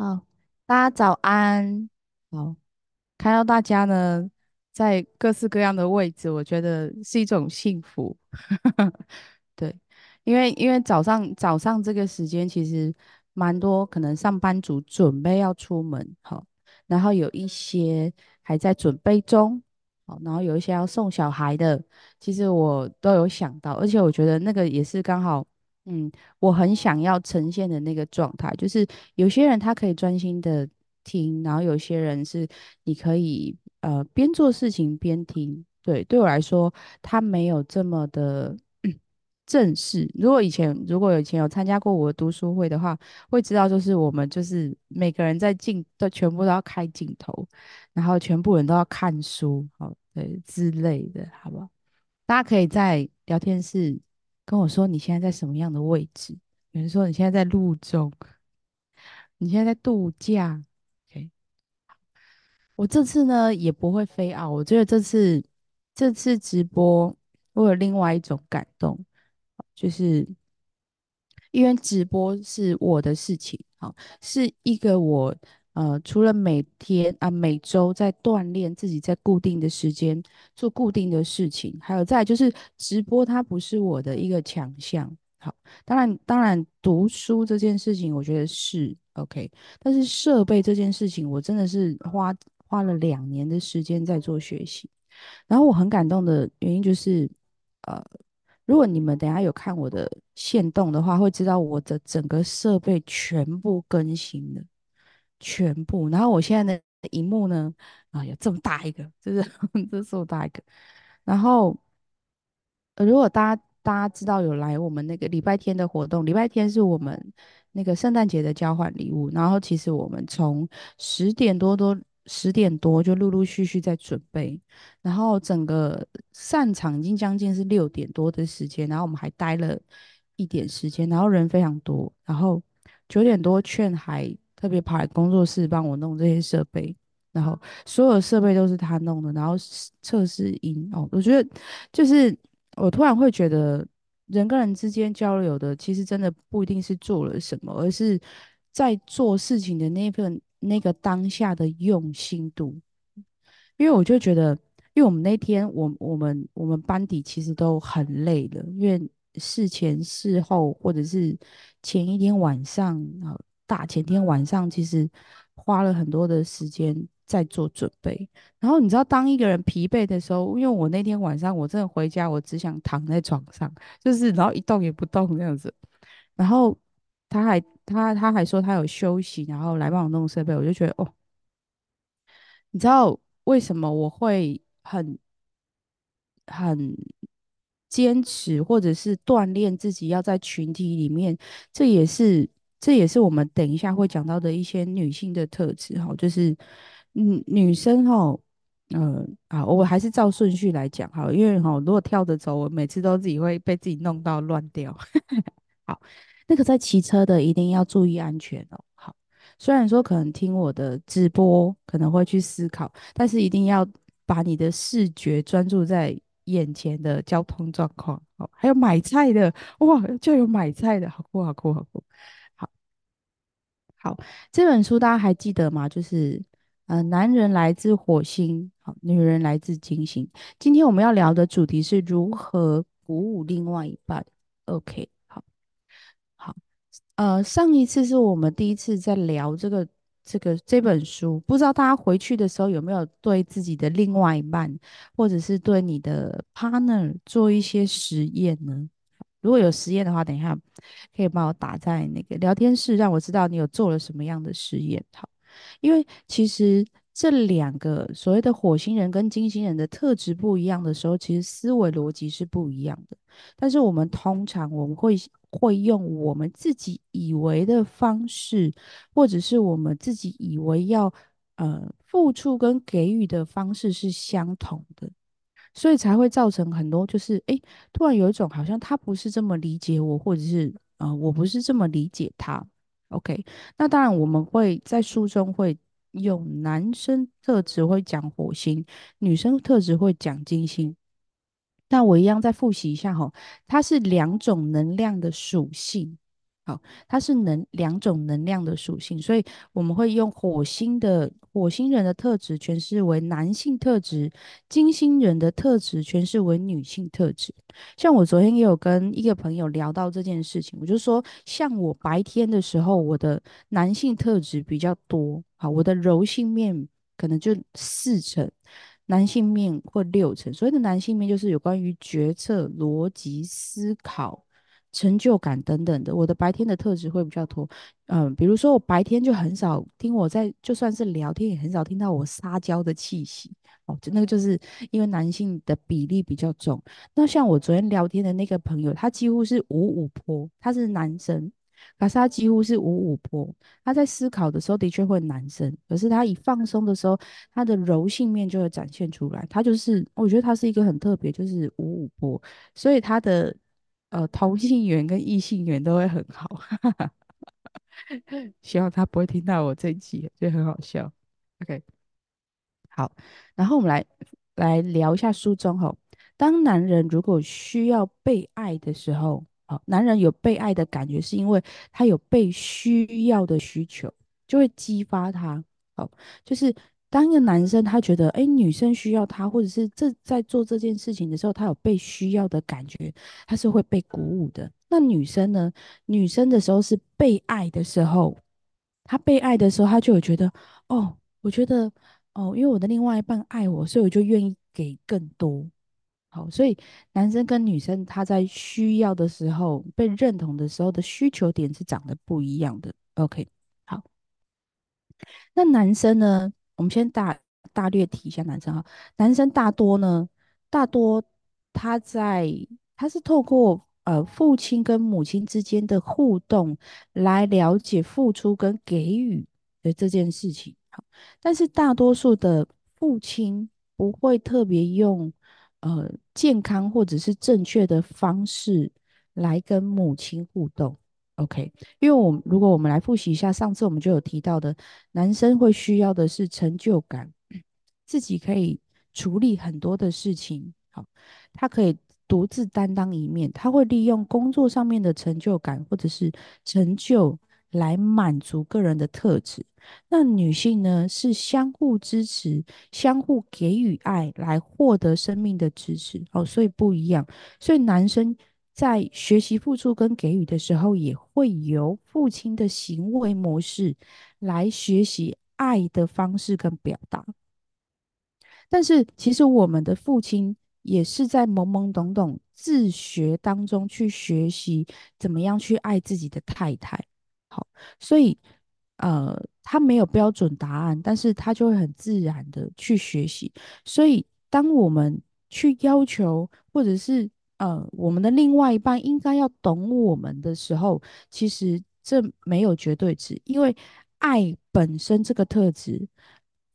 好，大家早安。好，看到大家呢，在各式各样的位置，我觉得是一种幸福。对，因为因为早上早上这个时间，其实蛮多可能上班族准备要出门，好，然后有一些还在准备中，好，然后有一些要送小孩的，其实我都有想到，而且我觉得那个也是刚好。嗯，我很想要呈现的那个状态，就是有些人他可以专心的听，然后有些人是你可以呃边做事情边听。对，对我来说，他没有这么的正式。如果以前如果以前有参加过我的读书会的话，会知道就是我们就是每个人在镜都全部都要开镜头，然后全部人都要看书，好，对之类的，好不好？大家可以在聊天室跟我说你现在在什么样的位置，有人说你现在在路中，你现在在度假。OK，我这次呢也不会飞啊，我觉得这次这次直播我有另外一种感动，就是因为直播是我的事情，好，是一个我呃除了每天啊每周在锻炼自己，在固定的时间做固定的事情，还有再就是直播它不是我的一个强项，好，当然当然读书这件事情我觉得是 OK，但是设备这件事情我真的是花花了两年的时间在做学习，然后我很感动的原因就是呃。如果你们等下有看我的线动的话，会知道我的整个设备全部更新了，全部。然后我现在的荧幕呢，啊，有这么大一个，就是 这是我大一个。然后，呃，如果大家大家知道有来我们那个礼拜天的活动，礼拜天是我们那个圣诞节的交换礼物。然后其实我们从十点多多十点多就陆陆续续在准备，然后整个散场已经将近是六点多的时间，然后我们还待了一点时间，然后人非常多，然后九点多券还特别跑来工作室帮我弄这些设备。然后所有设备都是他弄的，然后测试音哦，我觉得就是我突然会觉得，人跟人之间交流的，其实真的不一定是做了什么，而是在做事情的那份那个当下的用心度。因为我就觉得，因为我们那天，我我们我们班底其实都很累了，因为事前事后或者是前一天晚上啊，大前天晚上，其实花了很多的时间在做准备。然后你知道，当一个人疲惫的时候，因为我那天晚上我真的回家，我只想躺在床上，就是然后一动也不动这样子。然后他还他他还说他有休息，然后来帮我弄设备，我就觉得哦。你知道为什么我会很很坚持，或者是锻炼自己要在群体里面？这也是这也是我们等一下会讲到的一些女性的特质哈，就是嗯女生哈，嗯啊，我还是照顺序来讲哈，因为哈如果跳着走，我每次都自己会被自己弄到乱掉。好，那个在骑车的一定要注意安全哦。好。虽然说可能听我的直播可能会去思考，但是一定要把你的视觉专注在眼前的交通状况。哦，还有买菜的，哇，就有买菜的，好酷，好酷，好酷。好，这本书大家还记得吗？就是，呃，男人来自火星，好，女人来自金星。今天我们要聊的主题是如何鼓舞另外一半。OK，好，好。呃，上一次是我们第一次在聊这个这个这本书，不知道大家回去的时候有没有对自己的另外一半，或者是对你的 partner 做一些实验呢？如果有实验的话，等一下可以帮我打在那个聊天室，让我知道你有做了什么样的实验。好，因为其实这两个所谓的火星人跟金星人的特质不一样的时候，其实思维逻辑是不一样的。但是我们通常我们会会用我们自己以为的方式，或者是我们自己以为要呃付出跟给予的方式是相同的。所以才会造成很多，就是诶，突然有一种好像他不是这么理解我，或者是呃，我不是这么理解他。OK，那当然我们会在书中会用男生特质会讲火星，女生特质会讲金星。那我一样再复习一下哈，它是两种能量的属性。它是能两种能量的属性，所以我们会用火星的火星人的特质诠释为男性特质，金星人的特质诠释为女性特质。像我昨天也有跟一个朋友聊到这件事情，我就说，像我白天的时候，我的男性特质比较多，好，我的柔性面可能就四成，男性面或六成。所谓的男性面就是有关于决策、逻辑、思考。成就感等等的，我的白天的特质会比较多。嗯，比如说我白天就很少听我在，就算是聊天也很少听到我撒娇的气息。哦，就那个就是因为男性的比例比较重。那像我昨天聊天的那个朋友，他几乎是五五坡，他是男生，可是他几乎是五五坡。他在思考的时候的确会男生，可是他一放松的时候，他的柔性面就会展现出来。他就是，我觉得他是一个很特别，就是五五坡，所以他的。呃，同性缘跟异性缘都会很好，希望他不会听到我这一集，就很好笑。OK，好，然后我们来来聊一下书中吼，当男人如果需要被爱的时候，好，男人有被爱的感觉，是因为他有被需要的需求，就会激发他，好，就是。当一个男生他觉得，哎，女生需要他，或者是这在做这件事情的时候，他有被需要的感觉，他是会被鼓舞的。那女生呢？女生的时候是被爱的时候，她被爱的时候，她就有觉得，哦，我觉得，哦，因为我的另外一半爱我，所以我就愿意给更多。好，所以男生跟女生他在需要的时候，被认同的时候的需求点是长得不一样的。OK，好，那男生呢？我们先大大略提一下男生哈，男生大多呢，大多他在他是透过呃父亲跟母亲之间的互动来了解付出跟给予的这件事情。好，但是大多数的父亲不会特别用呃健康或者是正确的方式来跟母亲互动。OK，因为我们如果我们来复习一下，上次我们就有提到的，男生会需要的是成就感，自己可以处理很多的事情，好，他可以独自担当一面，他会利用工作上面的成就感或者是成就来满足个人的特质。那女性呢，是相互支持、相互给予爱来获得生命的支持，哦，所以不一样，所以男生。在学习付出跟给予的时候，也会由父亲的行为模式来学习爱的方式跟表达。但是，其实我们的父亲也是在懵懵懂懂自学当中去学习怎么样去爱自己的太太。好，所以呃，他没有标准答案，但是他就会很自然的去学习。所以，当我们去要求或者是呃，我们的另外一半应该要懂我们的时候，其实这没有绝对值，因为爱本身这个特质，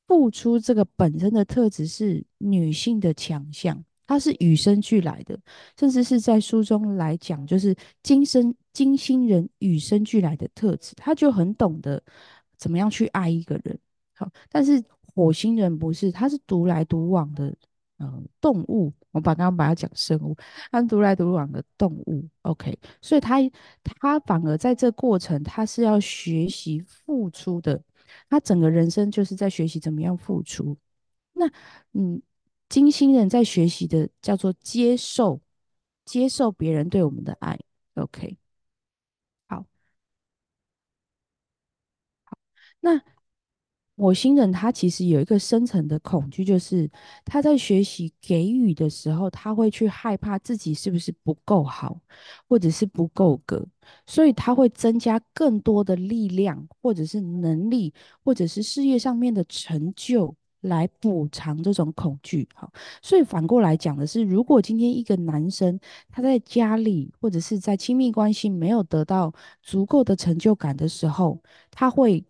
付出这个本身的特质是女性的强项，它是与生俱来的，甚至是在书中来讲，就是金生金星人与生俱来的特质，他就很懂得怎么样去爱一个人。好，但是火星人不是，他是独来独往的。嗯，动物，我把刚刚把它讲生物，它独来独往的动物，OK，所以它它反而在这过程，它是要学习付出的，它整个人生就是在学习怎么样付出。那嗯，金星人在学习的叫做接受，接受别人对我们的爱，OK，好，好，那。火星人他其实有一个深层的恐惧，就是他在学习给予的时候，他会去害怕自己是不是不够好，或者是不够格，所以他会增加更多的力量，或者是能力，或者是事业上面的成就来补偿这种恐惧。好，所以反过来讲的是，如果今天一个男生他在家里或者是在亲密关系没有得到足够的成就感的时候，他会。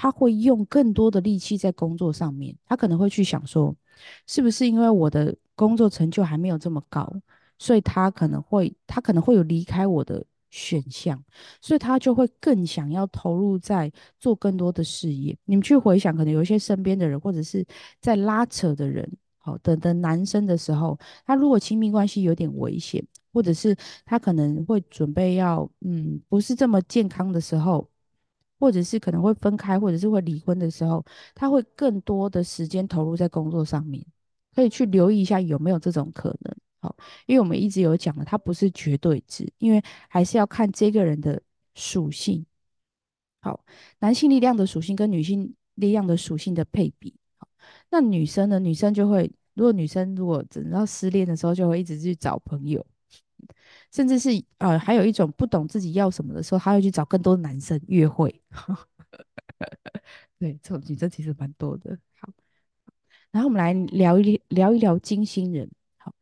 他会用更多的力气在工作上面，他可能会去想说，是不是因为我的工作成就还没有这么高，所以他可能会他可能会有离开我的选项，所以他就会更想要投入在做更多的事业。你们去回想，可能有一些身边的人或者是在拉扯的人，好的的男生的时候，他如果亲密关系有点危险，或者是他可能会准备要嗯不是这么健康的时候，或者是可能会分开，或者是会离婚的时候，他会更多的时间投入在工作上面，可以去留意一下有没有这种可能。好，因为我们一直有讲了，它不是绝对值，因为还是要看这个人的属性。好，男性力量的属性跟女性力量的属性的配比。那女生呢？女生就会，如果女生如果等到失恋的时候，就会一直去找朋友，甚至是呃，还有一种不懂自己要什么的时候，她会去找更多的男生约会。对，这种女生其实蛮多的。好，然后我们来聊一聊一聊金星人。好，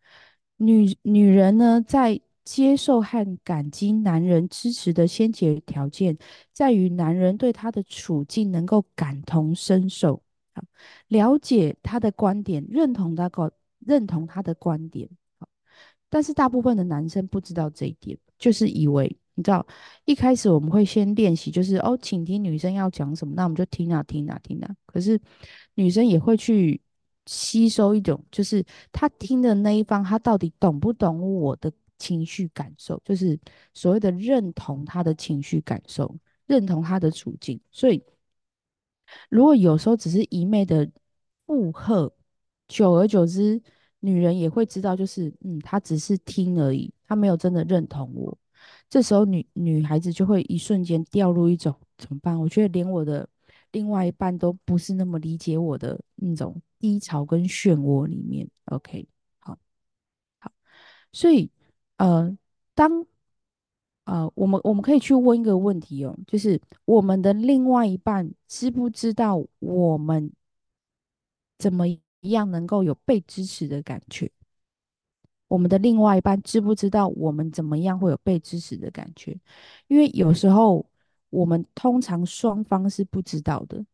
女女人呢，在接受和感激男人支持的先决条件，在于男人对她的处境能够感同身受，好，了解她的观点，认同她个认同她的观点。但是大部分的男生不知道这一点，就是以为你知道，一开始我们会先练习，就是哦，请听女生要讲什么，那我们就听啊听啊听啊。可是女生也会去。吸收一种，就是她听的那一方，她到底懂不懂我的情绪感受？就是所谓的认同他的情绪感受，认同他的处境。所以，如果有时候只是一昧的附和，久而久之，女人也会知道，就是嗯，他只是听而已，他没有真的认同我。这时候，女女孩子就会一瞬间掉入一种怎么办？我觉得连我的。另外一半都不是那么理解我的那种低潮跟漩涡里面，OK，好，好，所以呃，当呃我们我们可以去问一个问题哦，就是我们的另外一半知不知道我们怎么一样能够有被支持的感觉？我们的另外一半知不知道我们怎么样会有被支持的感觉？因为有时候。我们通常双方是不知道的，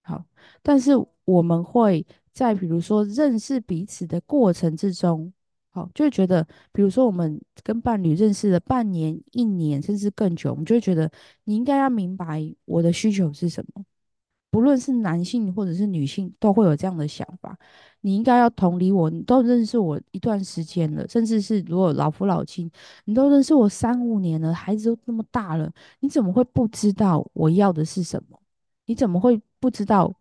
好，但是我们会在比如说认识彼此的过程之中，好，就会觉得，比如说我们跟伴侣认识了半年、一年，甚至更久，我们就会觉得你应该要明白我的需求是什么。不论是男性或者是女性，都会有这样的想法。你应该要同理我，你都认识我一段时间了，甚至是如果老夫老妻，你都认识我三五年了，孩子都那么大了，你怎么会不知道我要的是什么？你怎么会不知道？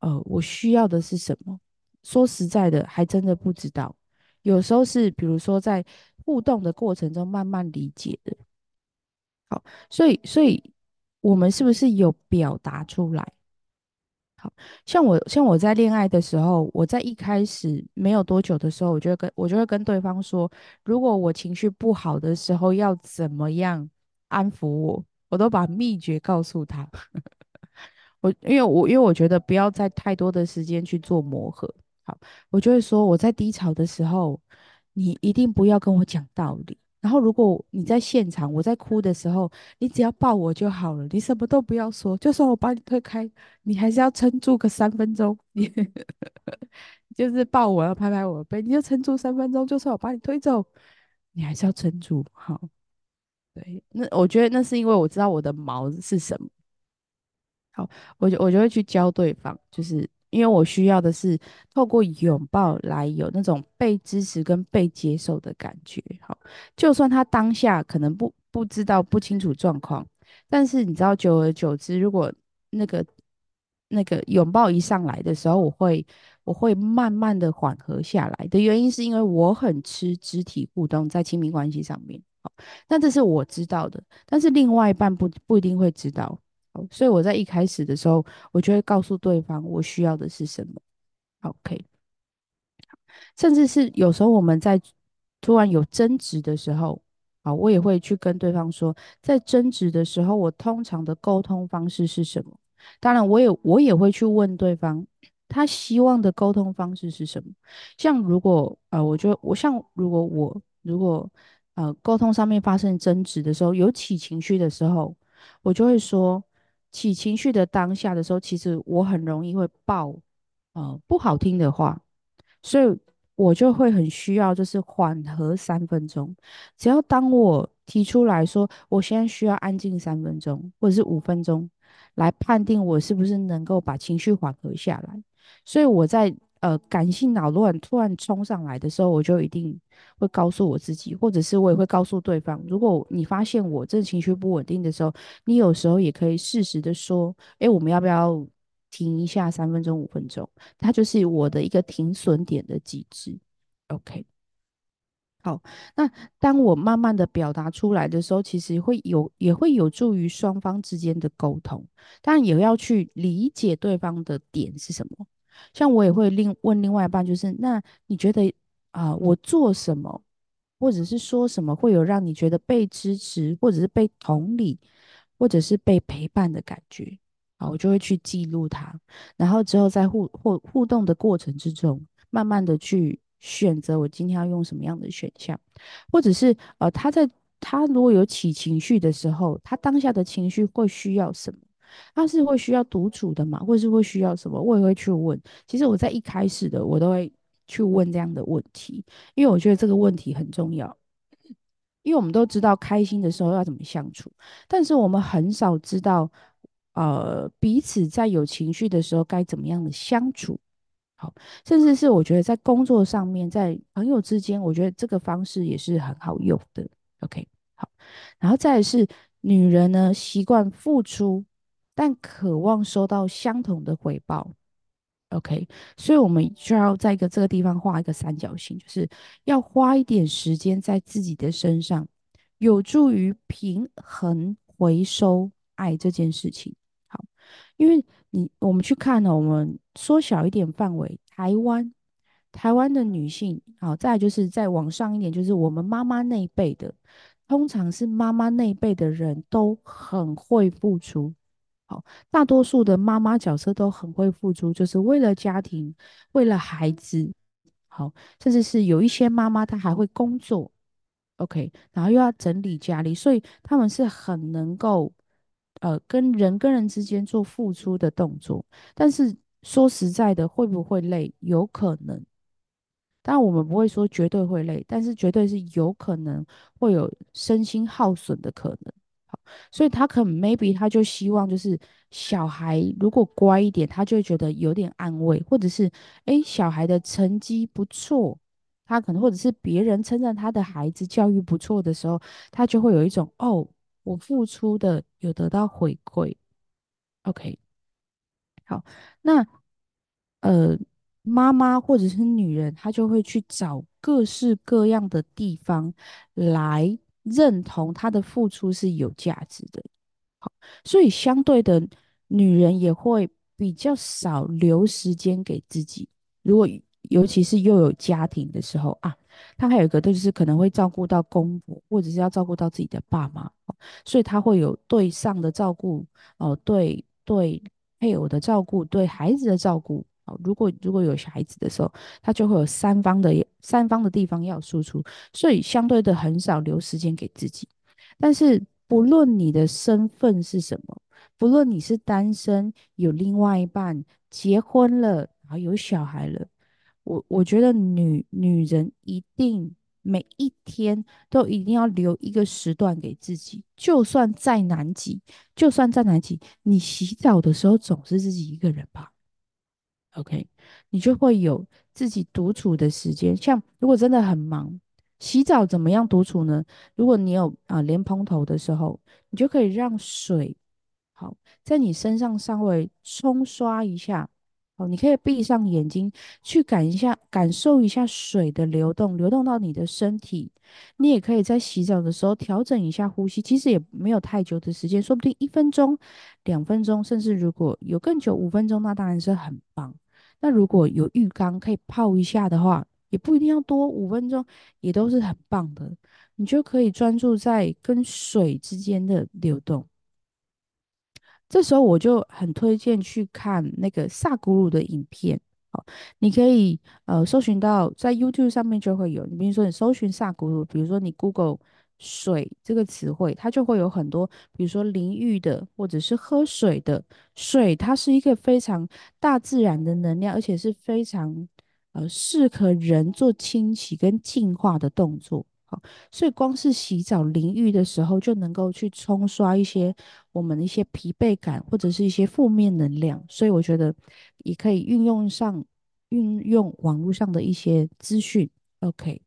呃，我需要的是什么？说实在的，还真的不知道。有时候是，比如说在互动的过程中慢慢理解的。好，所以，所以我们是不是有表达出来？好像我像我在恋爱的时候，我在一开始没有多久的时候，我就会跟我就会跟对方说，如果我情绪不好的时候要怎么样安抚我，我都把秘诀告诉他。我因为我因为我觉得不要在太多的时间去做磨合，好，我就会说我在低潮的时候，你一定不要跟我讲道理。然后，如果你在现场，我在哭的时候，你只要抱我就好了，你什么都不要说。就算我把你推开，你还是要撑住个三分钟。你 就是抱我，要拍拍我的背，你就撑住三分钟。就算我把你推走，你还是要撑住。好，对，那我觉得那是因为我知道我的毛是什么。好，我就我就会去教对方，就是。因为我需要的是透过拥抱来有那种被支持跟被接受的感觉。好，就算他当下可能不不知道不清楚状况，但是你知道，久而久之，如果那个那个拥抱一上来的时候，我会我会慢慢的缓和下来的原因，是因为我很吃肢体互动在亲密关系上面。好，那这是我知道的，但是另外一半不不一定会知道。所以我在一开始的时候，我就会告诉对方我需要的是什么。OK，甚至是有时候我们在突然有争执的时候，啊，我也会去跟对方说，在争执的时候，我通常的沟通方式是什么？当然，我也我也会去问对方，他希望的沟通方式是什么？像如果呃，我就我像如果我如果呃沟通上面发生争执的时候，有起情绪的时候，我就会说。起情绪的当下的时候，其实我很容易会爆，呃，不好听的话，所以我就会很需要就是缓和三分钟。只要当我提出来说，我现在需要安静三分钟，或者是五分钟，来判定我是不是能够把情绪缓和下来。所以我在呃感性恼乱突然冲上来的时候，我就一定会告诉我自己，或者是我也会告诉对方，如果你发现我这情绪不稳定的时候，你有时候也可以适时的说，哎，我们要不要停一下三分钟、五分钟？它就是我的一个停损点的机制。OK。好，那当我慢慢的表达出来的时候，其实会有也会有助于双方之间的沟通，当然也要去理解对方的点是什么。像我也会另问另外一半，就是那你觉得啊，我做什么，或者是说什么，会有让你觉得被支持，或者是被同理，或者是被陪伴的感觉？好，我就会去记录它，然后之后在互互互动的过程之中，慢慢的去。选择我今天要用什么样的选项，或者是呃，他在他如果有起情绪的时候，他当下的情绪会需要什么？他是会需要独处的嘛，或者是会需要什么？我也会去问。其实我在一开始的我都会去问这样的问题，因为我觉得这个问题很重要。因为我们都知道开心的时候要怎么相处，但是我们很少知道，呃，彼此在有情绪的时候该怎么样的相处。好，甚至是我觉得在工作上面，在朋友之间，我觉得这个方式也是很好用的。OK，好，然后再是女人呢，习惯付出，但渴望收到相同的回报。OK，所以我们需要在一个这个地方画一个三角形，就是要花一点时间在自己的身上，有助于平衡回收爱这件事情。好，因为。你我们去看呢，我们缩小一点范围，台湾台湾的女性，好，再就是再往上一点，就是我们妈妈那一辈的，通常是妈妈那一辈的人都很会付出，好，大多数的妈妈角色都很会付出，就是为了家庭，为了孩子，好，甚至是有一些妈妈她还会工作，OK，然后又要整理家里，所以他们是很能够。呃，跟人跟人之间做付出的动作，但是说实在的，会不会累？有可能，但我们不会说绝对会累，但是绝对是有可能会有身心耗损的可能。好，所以他可能 maybe 他就希望就是小孩如果乖一点，他就会觉得有点安慰，或者是诶，小孩的成绩不错，他可能或者是别人称赞他的孩子教育不错的时候，他就会有一种哦。我付出的有得到回馈，OK，好，那呃，妈妈或者是女人，她就会去找各式各样的地方来认同她的付出是有价值的。好，所以相对的，女人也会比较少留时间给自己。如果尤其是又有家庭的时候啊。他还有一个，就是可能会照顾到公婆，或者是要照顾到自己的爸妈，所以他会有对上的照顾，哦，对对配偶的照顾，对孩子的照顾，如果如果有小孩子的时候，他就会有三方的三方的地方要输出，所以相对的很少留时间给自己。但是不论你的身份是什么，不论你是单身，有另外一半，结婚了，然后有小孩了。我我觉得女女人一定每一天都一定要留一个时段给自己，就算再难挤，就算再难挤，你洗澡的时候总是自己一个人吧？OK，你就会有自己独处的时间。像如果真的很忙，洗澡怎么样独处呢？如果你有啊莲蓬头的时候，你就可以让水好在你身上稍微冲刷一下。哦，你可以闭上眼睛，去感一下，感受一下水的流动，流动到你的身体。你也可以在洗澡的时候调整一下呼吸，其实也没有太久的时间，说不定一分钟、两分钟，甚至如果有更久五分钟，那当然是很棒。那如果有浴缸可以泡一下的话，也不一定要多，五分钟也都是很棒的。你就可以专注在跟水之间的流动。这时候我就很推荐去看那个萨古鲁的影片，好，你可以呃搜寻到在 YouTube 上面就会有。你比如说你搜寻萨古鲁，比如说你 Google 水这个词汇，它就会有很多，比如说淋浴的或者是喝水的水，它是一个非常大自然的能量，而且是非常呃适合人做清洗跟净化的动作。好，所以光是洗澡淋浴的时候，就能够去冲刷一些我们的一些疲惫感，或者是一些负面能量。所以我觉得也可以运用上运用网络上的一些资讯。OK，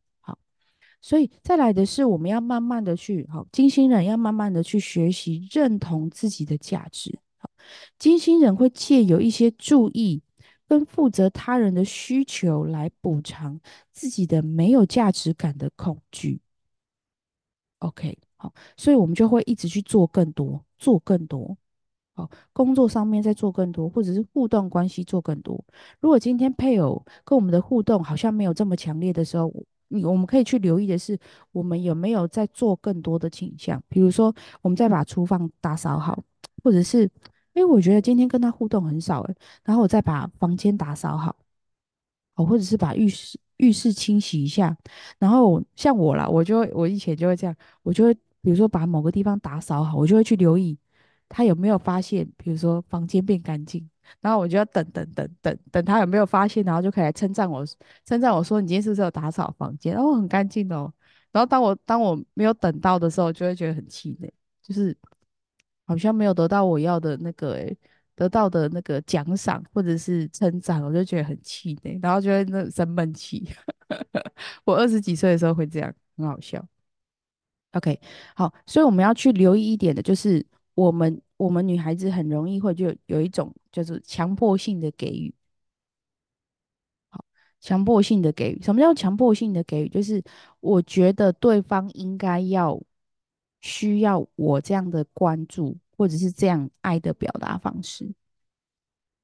所以再来的是，我们要慢慢的去，好，金星人要慢慢的去学习认同自己的价值。好，金星人会借由一些注意跟负责他人的需求来补偿自己的没有价值感的恐惧。OK，好，所以我们就会一直去做更多，做更多。好，工作上面再做更多，或者是互动关系做更多。如果今天配偶跟我们的互动好像没有这么强烈的时候，你我们可以去留意的是，我们有没有在做更多的倾向？比如说，我们再把厨房打扫好，或者是，哎，我觉得今天跟他互动很少，哎，然后我再把房间打扫好，哦，或者是把浴室浴室清洗一下。然后像我啦，我就我以前就会这样，我就会比如说把某个地方打扫好，我就会去留意。他有没有发现，比如说房间变干净，然后我就要等等等等等他有没有发现，然后就可以来称赞我，称赞我说你今天是不是有打扫房间？哦，很干净哦。然后当我当我没有等到的时候，就会觉得很气馁，就是好像没有得到我要的那个诶，得到的那个奖赏或者是称赞，我就觉得很气馁，然后就会那生闷气。我二十几岁的时候会这样，很好笑。OK，好，所以我们要去留意一点的就是。我们我们女孩子很容易会就有一种就是强迫性的给予，好，强迫性的给予。什么叫强迫性的给予？就是我觉得对方应该要需要我这样的关注，或者是这样爱的表达方式。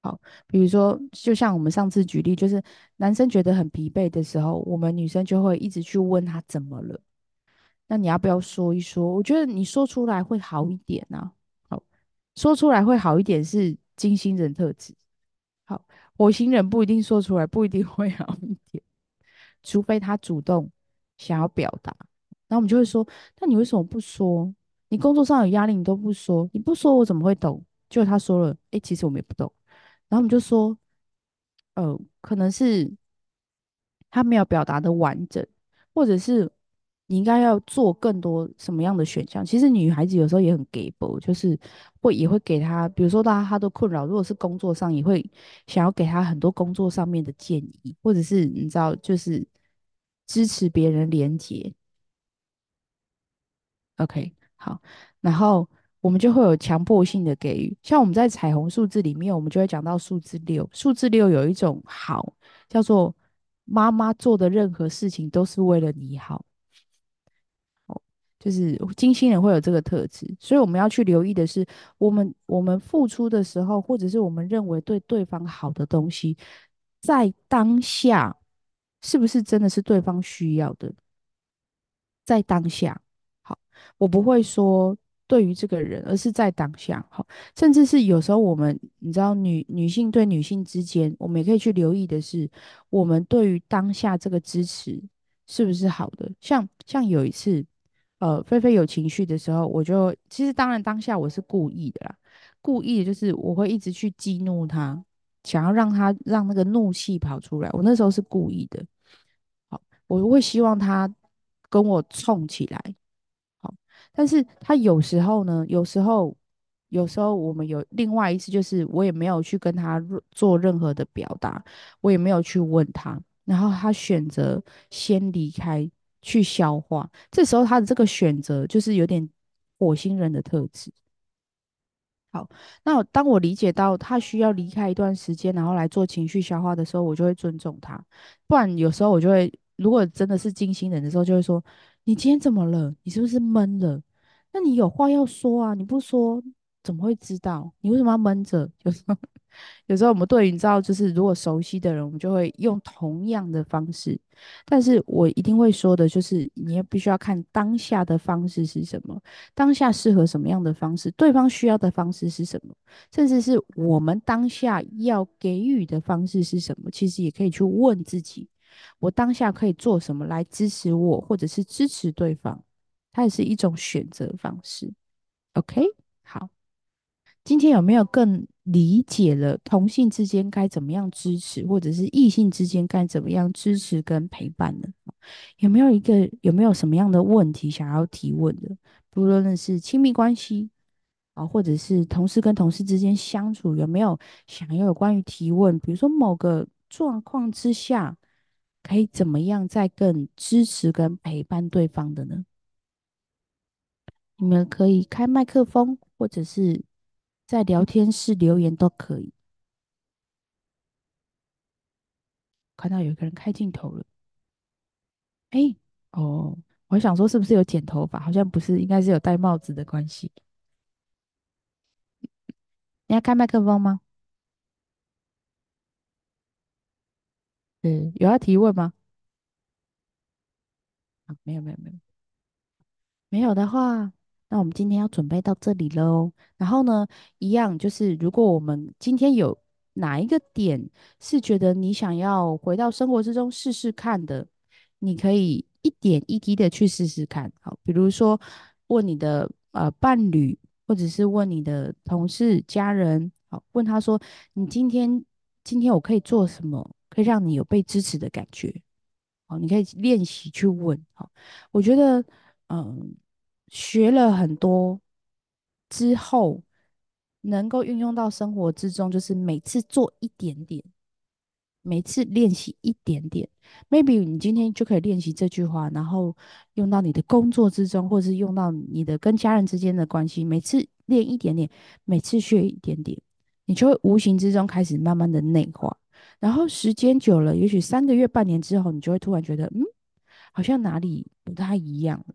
好，比如说，就像我们上次举例，就是男生觉得很疲惫的时候，我们女生就会一直去问他怎么了。那你要不要说一说？我觉得你说出来会好一点啊。说出来会好一点是金星人特质，好，火星人不一定说出来，不一定会好一点，除非他主动想要表达。然后我们就会说，那你为什么不说？你工作上有压力，你都不说，你不说我怎么会懂？就他说了，哎，其实我们也不懂。然后我们就说，呃，可能是他没有表达的完整，或者是。你应该要做更多什么样的选项？其实女孩子有时候也很给薄，就是会也会给她，比如说大家她都困扰，如果是工作上，也会想要给她很多工作上面的建议，或者是你知道，就是支持别人连接。OK，好，然后我们就会有强迫性的给予，像我们在彩虹数字里面，我们就会讲到数字六，数字六有一种好，叫做妈妈做的任何事情都是为了你好。就是金星人会有这个特质，所以我们要去留意的是，我们我们付出的时候，或者是我们认为对对方好的东西，在当下是不是真的是对方需要的？在当下，好，我不会说对于这个人，而是在当下，好，甚至是有时候我们，你知道，女女性对女性之间，我们也可以去留意的是，我们对于当下这个支持是不是好的？像像有一次。呃，菲菲有情绪的时候，我就其实当然当下我是故意的啦，故意的就是我会一直去激怒他，想要让他让那个怒气跑出来。我那时候是故意的，好，我会希望他跟我冲起来，好，但是他有时候呢，有时候有时候我们有另外一次，就是我也没有去跟他做任何的表达，我也没有去问他，然后他选择先离开。去消化，这时候他的这个选择就是有点火星人的特质。好，那当我理解到他需要离开一段时间，然后来做情绪消化的时候，我就会尊重他。不然有时候我就会，如果真的是金星人的时候，就会说：“你今天怎么了？你是不是闷了？那你有话要说啊，你不说怎么会知道？你为什么要闷着？”有时候。有时候我们对于你知道，就是如果熟悉的人，我们就会用同样的方式。但是我一定会说的，就是你也必须要看当下的方式是什么，当下适合什么样的方式，对方需要的方式是什么，甚至是我们当下要给予的方式是什么。其实也可以去问自己，我当下可以做什么来支持我，或者是支持对方，它也是一种选择方式。OK，好。今天有没有更理解了同性之间该怎么样支持，或者是异性之间该怎么样支持跟陪伴呢？有没有一个有没有什么样的问题想要提问的？不论是亲密关系啊，或者是同事跟同事之间相处，有没有想要有关于提问？比如说某个状况之下，可以怎么样再更支持跟陪伴对方的呢？你们可以开麦克风，或者是在聊天室留言都可以。看到有一个人开镜头了，哎，哦，我想说是不是有剪头发？好像不是，应该是有戴帽子的关系。你要开麦克风吗？嗯，有要提问吗？啊，没有，没有，没有。没有的话，那我们今天要准备到这里喽。然后呢，一样就是，如果我们今天有哪一个点是觉得你想要回到生活之中试试看的，你可以一点一滴的去试试看。好，比如说问你的呃伴侣，或者是问你的同事、家人，好，问他说，你今天今天我可以做什么，可以让你有被支持的感觉？好，你可以练习去问。好，我觉得。嗯，学了很多之后，能够运用到生活之中，就是每次做一点点，每次练习一点点。Maybe 你今天就可以练习这句话，然后用到你的工作之中，或者是用到你的跟家人之间的关系。每次练一点点，每次学一点点，你就会无形之中开始慢慢的内化。然后时间久了，也许三个月、半年之后，你就会突然觉得，嗯，好像哪里不太一样了。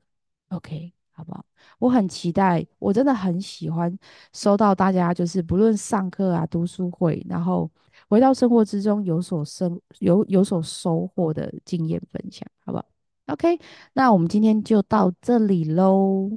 OK，好不好？我很期待，我真的很喜欢收到大家就是不论上课啊、读书会，然后回到生活之中有所生有有所收获的经验分享，好不好？OK，那我们今天就到这里喽。